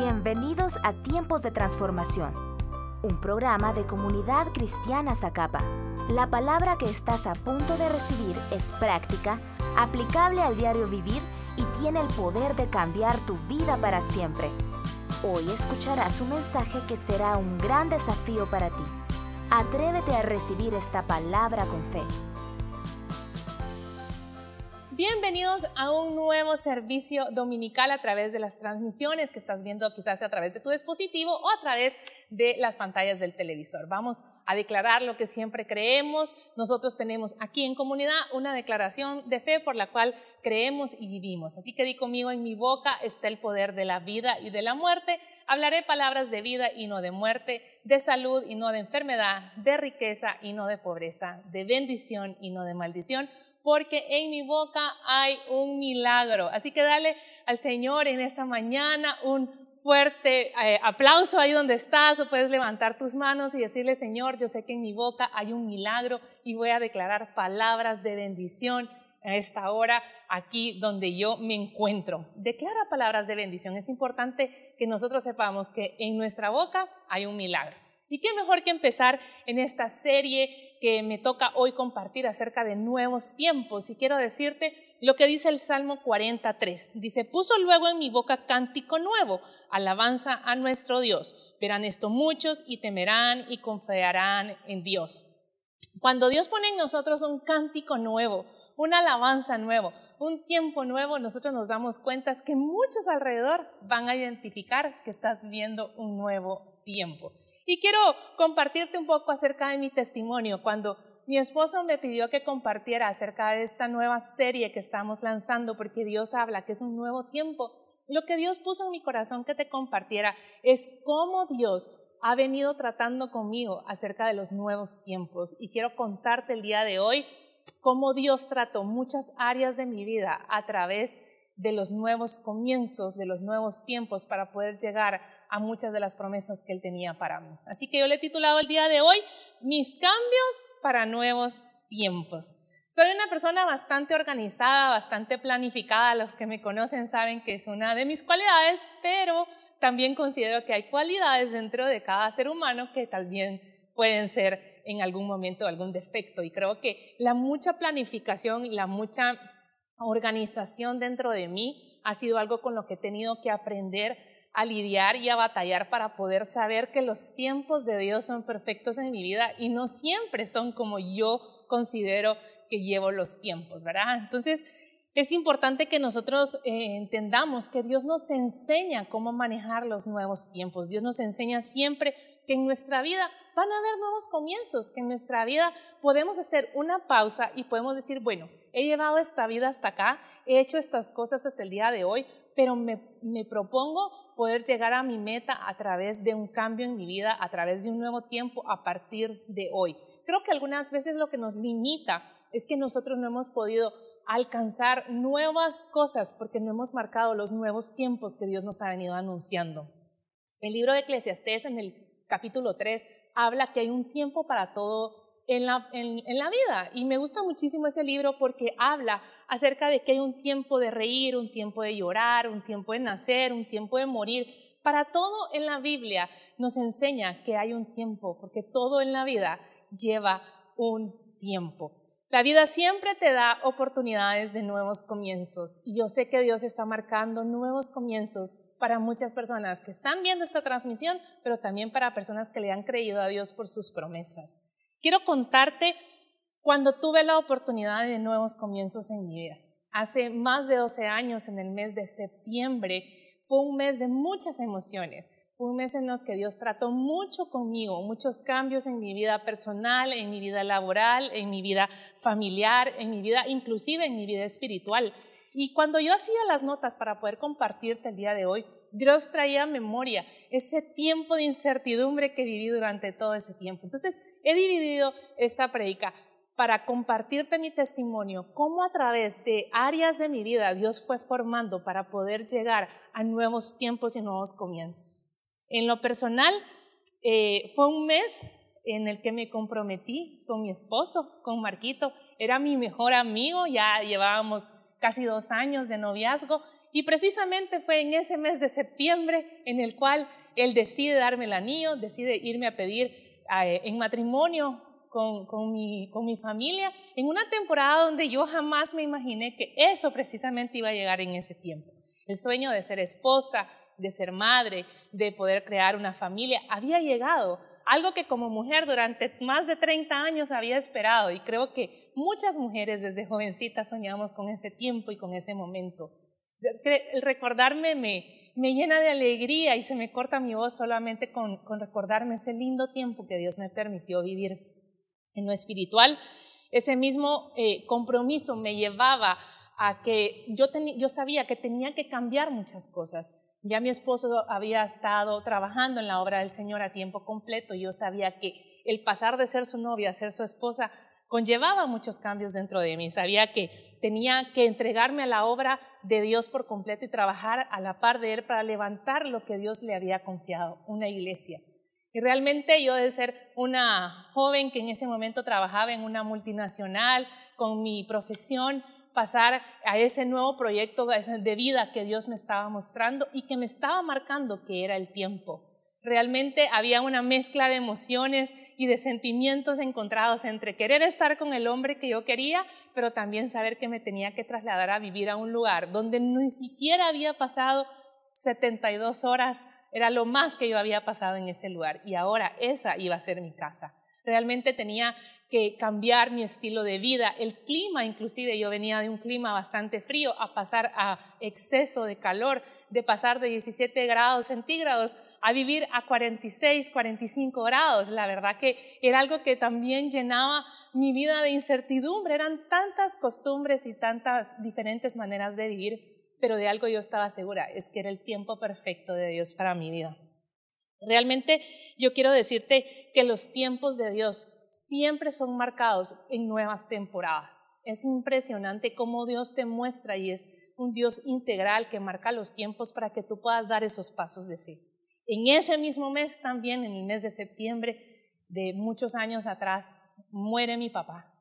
Bienvenidos a Tiempos de Transformación, un programa de comunidad cristiana Zacapa. La palabra que estás a punto de recibir es práctica, aplicable al diario vivir y tiene el poder de cambiar tu vida para siempre. Hoy escucharás un mensaje que será un gran desafío para ti. Atrévete a recibir esta palabra con fe. Bienvenidos a un nuevo servicio dominical a través de las transmisiones que estás viendo quizás a través de tu dispositivo o a través de las pantallas del televisor. Vamos a declarar lo que siempre creemos. Nosotros tenemos aquí en comunidad una declaración de fe por la cual creemos y vivimos. Así que di conmigo, en mi boca está el poder de la vida y de la muerte. Hablaré palabras de vida y no de muerte, de salud y no de enfermedad, de riqueza y no de pobreza, de bendición y no de maldición porque en mi boca hay un milagro. Así que dale al Señor en esta mañana un fuerte eh, aplauso ahí donde estás o puedes levantar tus manos y decirle, Señor, yo sé que en mi boca hay un milagro y voy a declarar palabras de bendición a esta hora aquí donde yo me encuentro. Declara palabras de bendición. Es importante que nosotros sepamos que en nuestra boca hay un milagro. ¿Y qué mejor que empezar en esta serie que me toca hoy compartir acerca de nuevos tiempos. Y quiero decirte lo que dice el Salmo 43. Dice, puso luego en mi boca cántico nuevo, alabanza a nuestro Dios. Verán esto muchos y temerán y confiarán en Dios. Cuando Dios pone en nosotros un cántico nuevo, una alabanza nuevo, un tiempo nuevo, nosotros nos damos cuenta que muchos alrededor van a identificar que estás viendo un nuevo tiempo. Y quiero compartirte un poco acerca de mi testimonio. Cuando mi esposo me pidió que compartiera acerca de esta nueva serie que estamos lanzando, porque Dios habla que es un nuevo tiempo, lo que Dios puso en mi corazón que te compartiera es cómo Dios ha venido tratando conmigo acerca de los nuevos tiempos. Y quiero contarte el día de hoy cómo Dios trató muchas áreas de mi vida a través de los nuevos comienzos, de los nuevos tiempos para poder llegar a muchas de las promesas que Él tenía para mí. Así que yo le he titulado el día de hoy, Mis cambios para nuevos tiempos. Soy una persona bastante organizada, bastante planificada. Los que me conocen saben que es una de mis cualidades, pero también considero que hay cualidades dentro de cada ser humano que también pueden ser en algún momento algún defecto. Y creo que la mucha planificación, la mucha organización dentro de mí ha sido algo con lo que he tenido que aprender a lidiar y a batallar para poder saber que los tiempos de Dios son perfectos en mi vida y no siempre son como yo considero que llevo los tiempos, ¿verdad? Entonces, es importante que nosotros eh, entendamos que Dios nos enseña cómo manejar los nuevos tiempos. Dios nos enseña siempre que en nuestra vida van a haber nuevos comienzos, que en nuestra vida podemos hacer una pausa y podemos decir, bueno, he llevado esta vida hasta acá, he hecho estas cosas hasta el día de hoy, pero me, me propongo poder llegar a mi meta a través de un cambio en mi vida, a través de un nuevo tiempo a partir de hoy. Creo que algunas veces lo que nos limita es que nosotros no hemos podido alcanzar nuevas cosas porque no hemos marcado los nuevos tiempos que Dios nos ha venido anunciando. El libro de Eclesiastés en el capítulo 3 habla que hay un tiempo para todo en la, en, la vida. Y me gusta muchísimo ese libro porque habla acerca de que hay un tiempo de reír, un tiempo de llorar, un tiempo de nacer, un tiempo de morir. Para todo en la Biblia nos enseña que hay un tiempo, porque todo en la vida lleva un tiempo. La vida siempre te da oportunidades de nuevos comienzos y yo sé que Dios está marcando nuevos comienzos para muchas personas que están viendo esta transmisión, pero también para personas que le han creído a Dios por sus promesas. Quiero contarte cuando tuve la oportunidad de nuevos comienzos en mi vida. Hace más de 12 años, en el mes de septiembre, fue un mes de muchas emociones. Fue un mes en los que Dios trató mucho conmigo, muchos cambios en mi vida personal, en mi vida laboral, en mi vida familiar, en mi vida, inclusive en mi vida espiritual. Y cuando yo hacía las notas para poder compartirte el día de hoy, Dios traía memoria ese tiempo de incertidumbre que viví durante todo ese tiempo. Entonces, he dividido esta predica para compartirte mi testimonio, cómo a través de áreas de mi vida Dios fue formando para poder llegar a nuevos tiempos y nuevos comienzos. En lo personal, eh, fue un mes en el que me comprometí con mi esposo, con Marquito. Era mi mejor amigo, ya llevábamos casi dos años de noviazgo y precisamente fue en ese mes de septiembre en el cual él decide darme el anillo, decide irme a pedir eh, en matrimonio con, con, mi, con mi familia, en una temporada donde yo jamás me imaginé que eso precisamente iba a llegar en ese tiempo. El sueño de ser esposa, de ser madre, de poder crear una familia, había llegado. Algo que como mujer durante más de 30 años había esperado y creo que muchas mujeres desde jovencitas soñamos con ese tiempo y con ese momento. El recordarme me, me llena de alegría y se me corta mi voz solamente con, con recordarme ese lindo tiempo que Dios me permitió vivir. En lo espiritual, ese mismo eh, compromiso me llevaba a que yo, yo sabía que tenía que cambiar muchas cosas. Ya mi esposo había estado trabajando en la obra del Señor a tiempo completo y yo sabía que el pasar de ser su novia a ser su esposa conllevaba muchos cambios dentro de mí. Sabía que tenía que entregarme a la obra de Dios por completo y trabajar a la par de Él para levantar lo que Dios le había confiado, una iglesia. Y realmente yo de ser una joven que en ese momento trabajaba en una multinacional, con mi profesión, pasar a ese nuevo proyecto de vida que Dios me estaba mostrando y que me estaba marcando que era el tiempo. Realmente había una mezcla de emociones y de sentimientos encontrados entre querer estar con el hombre que yo quería, pero también saber que me tenía que trasladar a vivir a un lugar donde ni siquiera había pasado 72 horas era lo más que yo había pasado en ese lugar y ahora esa iba a ser mi casa. Realmente tenía que cambiar mi estilo de vida, el clima inclusive, yo venía de un clima bastante frío a pasar a exceso de calor, de pasar de 17 grados centígrados a vivir a 46, 45 grados. La verdad que era algo que también llenaba mi vida de incertidumbre, eran tantas costumbres y tantas diferentes maneras de vivir pero de algo yo estaba segura, es que era el tiempo perfecto de Dios para mi vida. Realmente yo quiero decirte que los tiempos de Dios siempre son marcados en nuevas temporadas. Es impresionante cómo Dios te muestra y es un Dios integral que marca los tiempos para que tú puedas dar esos pasos de fe. En ese mismo mes también, en el mes de septiembre de muchos años atrás, muere mi papá.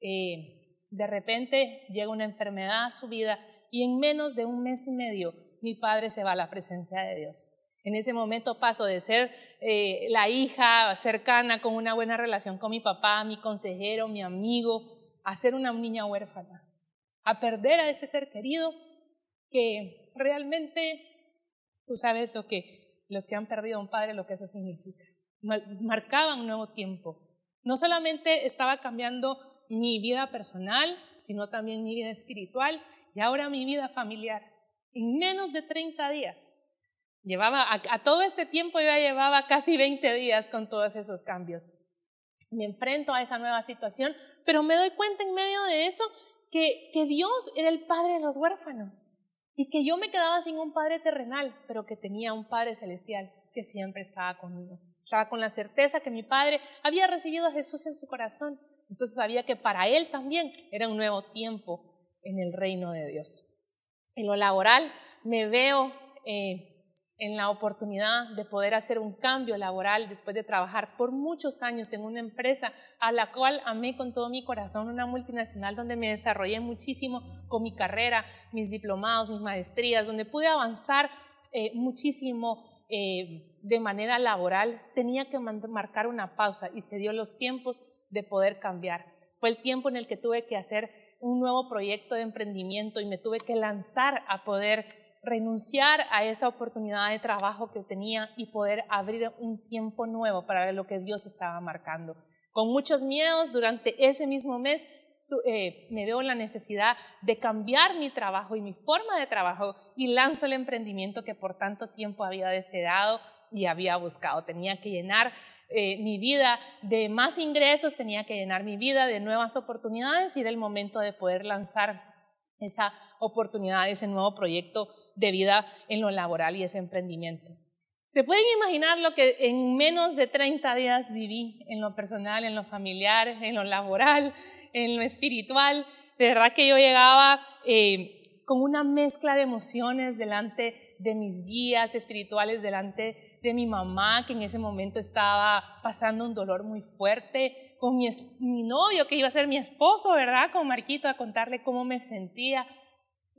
Eh, de repente llega una enfermedad a su vida y en menos de un mes y medio mi padre se va a la presencia de Dios. En ese momento paso de ser eh, la hija cercana con una buena relación con mi papá, mi consejero, mi amigo, a ser una niña huérfana, a perder a ese ser querido que realmente tú sabes lo que los que han perdido a un padre, lo que eso significa. Marcaba un nuevo tiempo. No solamente estaba cambiando mi vida personal, sino también mi vida espiritual y ahora mi vida familiar. En menos de 30 días. Llevaba, a, todo este tiempo yo ya llevaba casi 20 días con todos esos cambios. Me enfrento a esa nueva situación, pero me doy cuenta en medio de eso que, que Dios era el padre de los huérfanos y que yo me quedaba sin un padre terrenal, pero que tenía un padre celestial que siempre estaba conmigo. Estaba con la certeza que mi padre había recibido a Jesús en su corazón. Entonces sabía que para él también era un nuevo tiempo en el reino de Dios. En lo laboral me veo eh, en la oportunidad de poder hacer un cambio laboral después de trabajar por muchos años en una empresa a la cual amé con todo mi corazón, una multinacional donde me desarrollé muchísimo con mi carrera, mis diplomados, mis maestrías, donde pude avanzar eh, muchísimo eh, de manera laboral, tenía que marcar una pausa y se dio los tiempos de poder cambiar. Fue el tiempo en el que tuve que hacer un nuevo proyecto de emprendimiento y me tuve que lanzar a poder renunciar a esa oportunidad de trabajo que tenía y poder abrir un tiempo nuevo para lo que Dios estaba marcando. Con muchos miedos, durante ese mismo mes eh, me veo la necesidad de cambiar mi trabajo y mi forma de trabajo y lanzo el emprendimiento que por tanto tiempo había deseado y había buscado. Tenía que llenar eh, mi vida de más ingresos, tenía que llenar mi vida de nuevas oportunidades y era el momento de poder lanzar esa oportunidad, ese nuevo proyecto de vida en lo laboral y ese emprendimiento. ¿Se pueden imaginar lo que en menos de 30 días viví en lo personal, en lo familiar, en lo laboral, en lo espiritual? De verdad que yo llegaba eh, con una mezcla de emociones delante de mis guías espirituales, delante de mi mamá, que en ese momento estaba pasando un dolor muy fuerte, con mi, mi novio, que iba a ser mi esposo, ¿verdad? Con Marquito, a contarle cómo me sentía.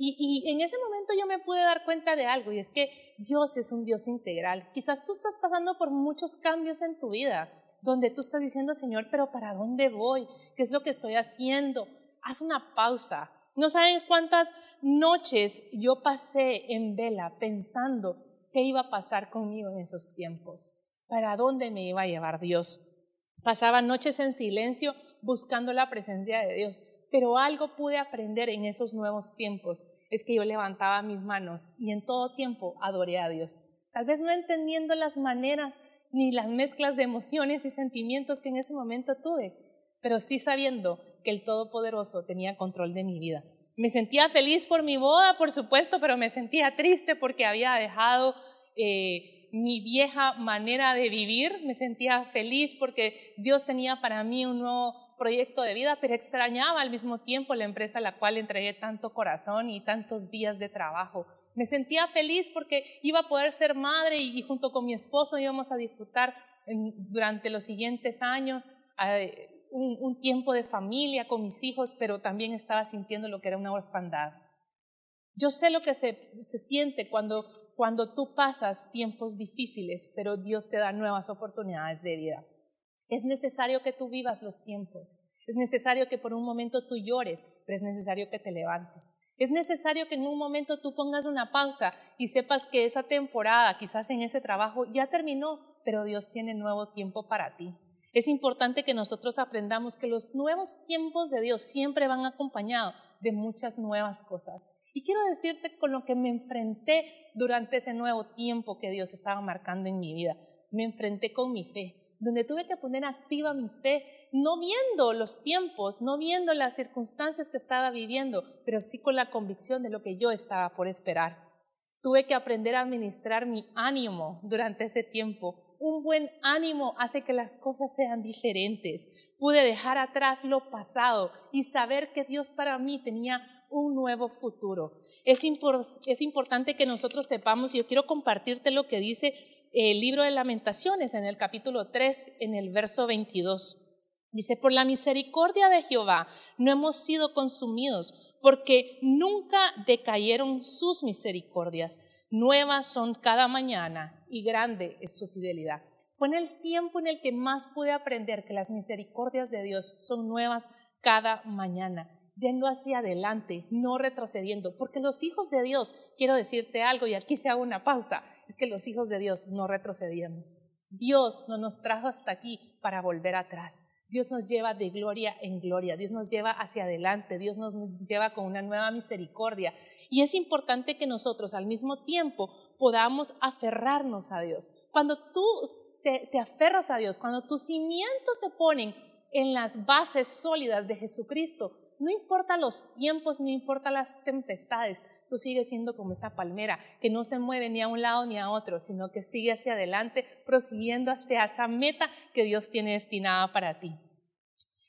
Y, en ese momento yo me pude dar cuenta de algo, y es que Dios es un Dios integral. Quizás tú estás pasando por muchos cambios en tu vida, donde tú estás diciendo, Señor, pero ¿para dónde voy? ¿Qué es lo que estoy haciendo? Haz una pausa. No saben cuántas noches yo pasé en vela pensando qué iba a pasar conmigo en esos tiempos, para dónde me iba a llevar Dios. Pasaba noches en silencio buscando la presencia de Dios pero algo pude aprender en esos nuevos tiempos, es que yo levantaba mis manos y en todo tiempo adoré a Dios. Tal vez no entendiendo las maneras ni las mezclas de emociones y sentimientos que en ese momento tuve, pero sí sabiendo que el Todopoderoso tenía control de mi vida. Me sentía feliz por mi boda, por supuesto, pero me sentía triste porque había dejado eh, mi vieja manera de vivir. Me sentía feliz porque Dios tenía para mí un nuevo proyecto de vida, pero extrañaba al mismo tiempo la empresa a la cual entregué tanto corazón y tantos días de trabajo. Me sentía feliz porque iba a poder ser madre y, junto con mi esposo íbamos a disfrutar durante los siguientes años eh, un, tiempo de familia con mis hijos, pero también estaba sintiendo lo que era una orfandad. Yo sé lo que se, se siente cuando, cuando tú pasas tiempos difíciles, pero Dios te da nuevas oportunidades de vida. Es necesario que tú vivas los tiempos. Es necesario que por un momento tú llores, pero es necesario que te levantes. Es necesario que en un momento tú pongas una pausa y sepas que esa temporada, quizás en ese trabajo, ya terminó, pero Dios tiene nuevo tiempo para ti. Es importante que nosotros aprendamos que los nuevos tiempos de Dios siempre van acompañados de muchas nuevas cosas. Y quiero decirte con lo que me enfrenté durante ese nuevo tiempo que Dios estaba marcando en mi vida. Me enfrenté con mi fe donde tuve que poner activa mi fe, no viendo los tiempos, no viendo las circunstancias que estaba viviendo, pero sí con la convicción de lo que yo estaba por esperar. Tuve que aprender a administrar mi ánimo durante ese tiempo. Un buen ánimo hace que las cosas sean diferentes. Pude dejar atrás lo pasado y saber que Dios para mí tenía un nuevo futuro. Es, es, importante que nosotros sepamos, y yo quiero compartirte lo que dice el libro de lamentaciones en el capítulo 3, en el verso 22. Dice, por la misericordia de Jehová no hemos sido consumidos, porque nunca decayeron sus misericordias. Nuevas son cada mañana y grande es su fidelidad. Fue en el tiempo en el que más pude aprender que las misericordias de Dios son nuevas cada mañana yendo hacia adelante, no retrocediendo, porque los hijos de Dios, quiero decirte algo y aquí se hago una pausa, es que los hijos de Dios no retrocedíamos. Dios no nos trajo hasta aquí para volver atrás. Dios nos lleva de gloria en gloria, Dios nos lleva hacia adelante, Dios nos lleva con una nueva misericordia. Y es importante que nosotros al mismo tiempo podamos aferrarnos a Dios. Cuando tú te, aferras a Dios, cuando tus cimientos se ponen en las bases sólidas de Jesucristo, no importa los tiempos, no importa las tempestades, tú sigues siendo como esa palmera que no se mueve ni a un lado ni a otro, sino que sigue hacia adelante, prosiguiendo hasta esa meta que Dios tiene destinada para ti.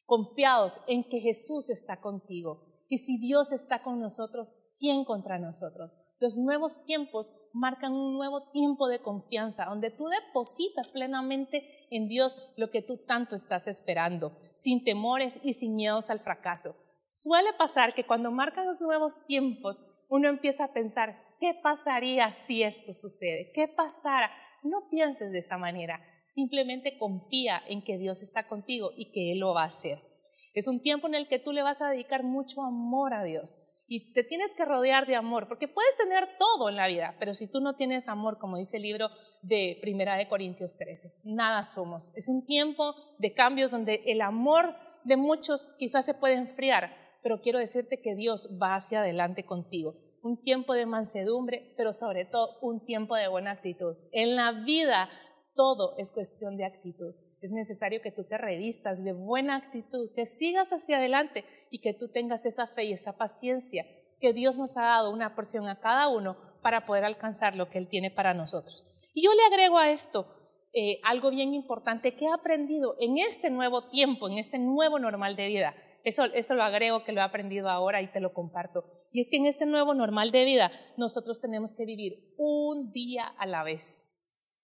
Confiados en que Jesús está contigo. Y si Dios está con nosotros, ¿quién contra nosotros? Los nuevos tiempos marcan un nuevo tiempo de confianza, donde tú depositas plenamente en Dios lo que tú tanto estás esperando, sin temores y sin miedos al fracaso. Suele pasar que cuando marcan los nuevos tiempos, uno empieza a pensar, ¿qué pasaría si esto sucede? ¿Qué pasara? No pienses de esa manera, simplemente confía en que Dios está contigo y que Él lo va a hacer. Es un tiempo en el que tú le vas a dedicar mucho amor a Dios y te tienes que rodear de amor, porque puedes tener todo en la vida, pero si tú no tienes amor, como dice el libro de Primera de Corintios 13, nada somos. Es un tiempo de cambios donde el amor de muchos quizás se puede enfriar, pero quiero decirte que Dios va hacia adelante contigo. Un tiempo de mansedumbre, pero sobre todo un tiempo de buena actitud. En la vida todo es cuestión de actitud. Es necesario que tú te revistas de buena actitud, que sigas hacia adelante y que tú tengas esa fe y esa paciencia que Dios nos ha dado una porción a cada uno para poder alcanzar lo que Él tiene para nosotros. Y yo le agrego a esto eh, algo bien importante que he aprendido en este nuevo tiempo, en este nuevo normal de vida. Eso, eso lo agrego que lo he aprendido ahora y te lo comparto. Y es que en este nuevo normal de vida nosotros tenemos que vivir un día a la vez.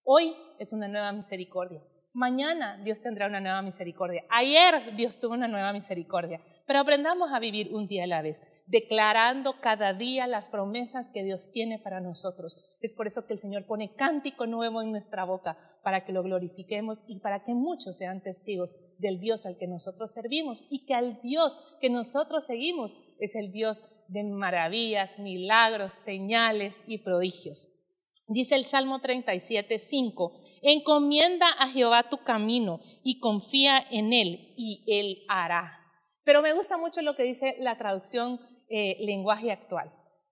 Hoy es una nueva misericordia. Mañana Dios tendrá una nueva misericordia. Ayer Dios tuvo una nueva misericordia. Pero aprendamos a vivir un día a la vez, declarando cada día las promesas que Dios tiene para nosotros. Es por eso que el Señor pone cántico nuevo en nuestra boca, para que lo glorifiquemos y para que muchos sean testigos del Dios al que nosotros servimos y que al Dios que nosotros seguimos es el Dios de maravillas, milagros, señales y prodigios. Dice el Salmo 37, 5, encomienda a Jehová tu camino y confía en él y él hará. Pero me gusta mucho lo que dice la traducción eh, lenguaje actual.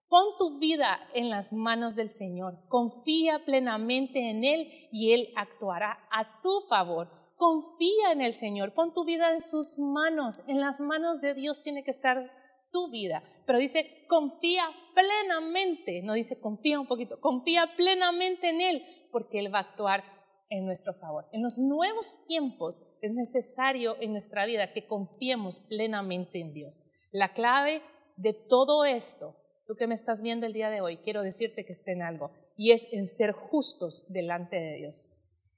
Pon tu vida en las manos del Señor, confía plenamente en Él y Él actuará a tu favor. Confía en el Señor, pon tu vida en sus manos, en las manos de Dios tiene que estar tu vida. Pero dice, confía plenamente, no dice confía un poquito, confía plenamente en Él, porque Él va a actuar en nuestro favor. En los nuevos tiempos es necesario en nuestra vida que confiemos plenamente en Dios. La clave de todo esto, tú que me estás viendo el día de hoy, quiero decirte que esté en algo, y es en ser justos delante de Dios.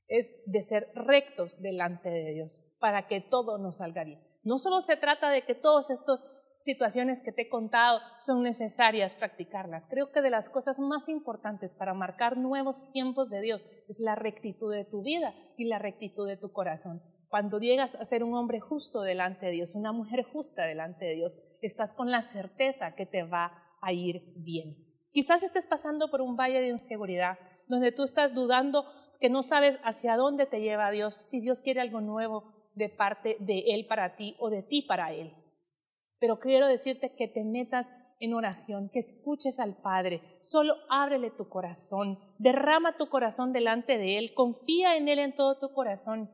Es de ser rectos delante de Dios para que todo nos salga bien. No solo se trata de que todos estos situaciones que te he contado son necesarias practicarlas. Creo que de las cosas más importantes para marcar nuevos tiempos de Dios es la rectitud de tu vida y la rectitud de tu corazón. Cuando llegas a ser un hombre justo delante de Dios, una mujer justa delante de Dios, estás con la certeza que te va a ir bien. Quizás estés pasando por un valle de inseguridad, donde tú estás dudando que no sabes hacia dónde te lleva Dios, si Dios quiere algo nuevo de parte de Él para ti o de ti para Él. Pero quiero decirte que te metas en oración, que escuches al Padre, solo ábrele tu corazón, derrama tu corazón delante de Él, confía en Él en todo tu corazón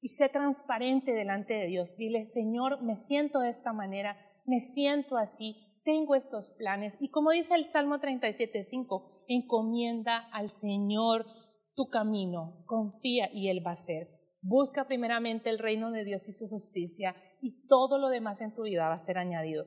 y sé transparente delante de Dios. Dile, Señor, me siento de esta manera, me siento así, tengo estos planes. Y como dice el Salmo 37.5, encomienda al Señor tu camino, confía y Él va a ser. Busca primeramente el reino de Dios y su justicia y todo lo demás en tu vida va a ser añadido.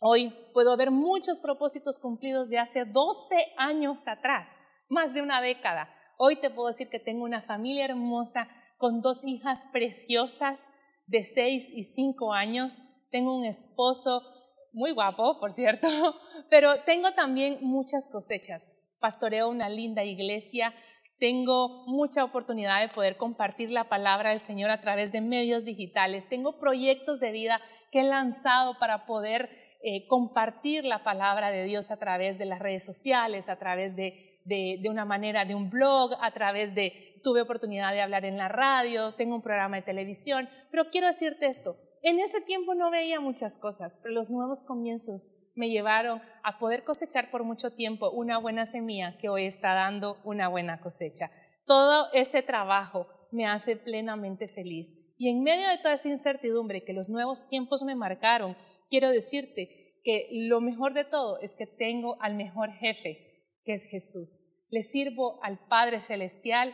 Hoy puedo ver muchos propósitos cumplidos de hace 12 años atrás, más de una década. Hoy te puedo decir que tengo una familia hermosa con dos hijas preciosas de 6 y 5 años. Tengo un esposo muy guapo, por cierto, pero tengo también muchas cosechas. Pastoreo una linda iglesia, tengo mucha oportunidad de poder compartir la palabra del Señor a través de medios digitales. Tengo proyectos de vida que he lanzado para poder eh, compartir la palabra de Dios a través de las redes sociales, a través de, de, de, una manera de un blog, a través de, tuve oportunidad de hablar en la radio, tengo un programa de televisión, pero quiero decirte esto, en ese tiempo no veía muchas cosas, pero los nuevos comienzos me llevaron a poder cosechar por mucho tiempo una buena semilla que hoy está dando una buena cosecha. Todo ese trabajo me hace plenamente feliz. Y en medio de toda esa incertidumbre que los nuevos tiempos me marcaron, quiero decirte que lo mejor de todo es que tengo al mejor jefe, que es Jesús. Le sirvo al Padre Celestial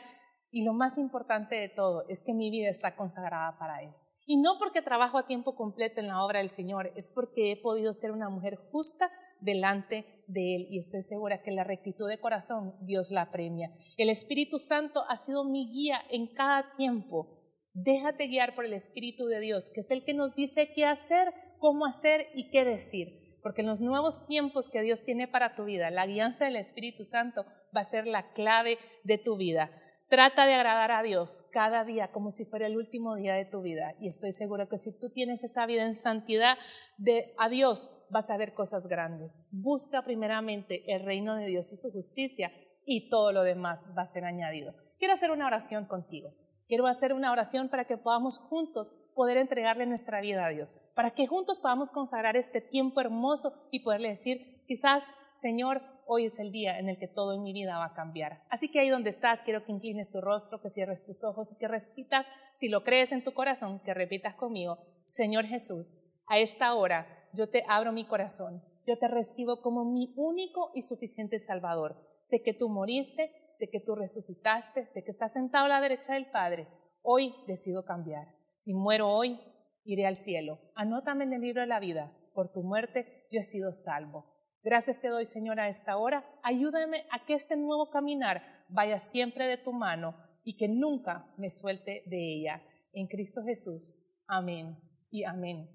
y lo más importante de todo es que mi vida está consagrada para Él. Y no porque trabajo a tiempo completo en la obra del Señor, es porque he podido ser una mujer justa delante de Él y estoy segura que la rectitud de corazón Dios la premia. El Espíritu Santo ha sido mi guía en cada tiempo. Déjate guiar por el Espíritu de Dios, que es el que nos dice qué hacer, cómo hacer y qué decir. Porque en los nuevos tiempos que Dios tiene para tu vida, la guianza del Espíritu Santo va a ser la clave de tu vida. Trata de agradar a Dios cada día como si fuera el último día de tu vida. Y estoy seguro que si tú tienes esa vida en santidad de a Dios, vas a ver cosas grandes. Busca primeramente el reino de Dios y su justicia y todo lo demás va a ser añadido. Quiero hacer una oración contigo. Quiero hacer una oración para que podamos juntos poder entregarle nuestra vida a Dios, para que juntos podamos consagrar este tiempo hermoso y poderle decir, quizás, Señor, hoy es el día en el que todo en mi vida va a cambiar. Así que ahí donde estás, quiero que inclines tu rostro, que cierres tus ojos y que repitas, si lo crees en tu corazón, que repitas conmigo, Señor Jesús, a esta hora yo te abro mi corazón, yo te recibo como mi único y suficiente Salvador. Sé que tú moriste, sé que tú resucitaste, sé que estás sentado a la derecha del Padre. Hoy decido cambiar. Si muero hoy, iré al cielo. Anótame en el libro de la vida. Por tu muerte yo he sido salvo. Gracias te doy, Señor, a esta hora. Ayúdame a que este nuevo caminar vaya siempre de tu mano y que nunca me suelte de ella. En Cristo Jesús. Amén y amén.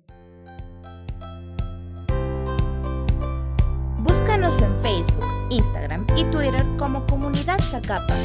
Búscanos en Facebook, Instagram y Twitter como Comunidad Zacapa.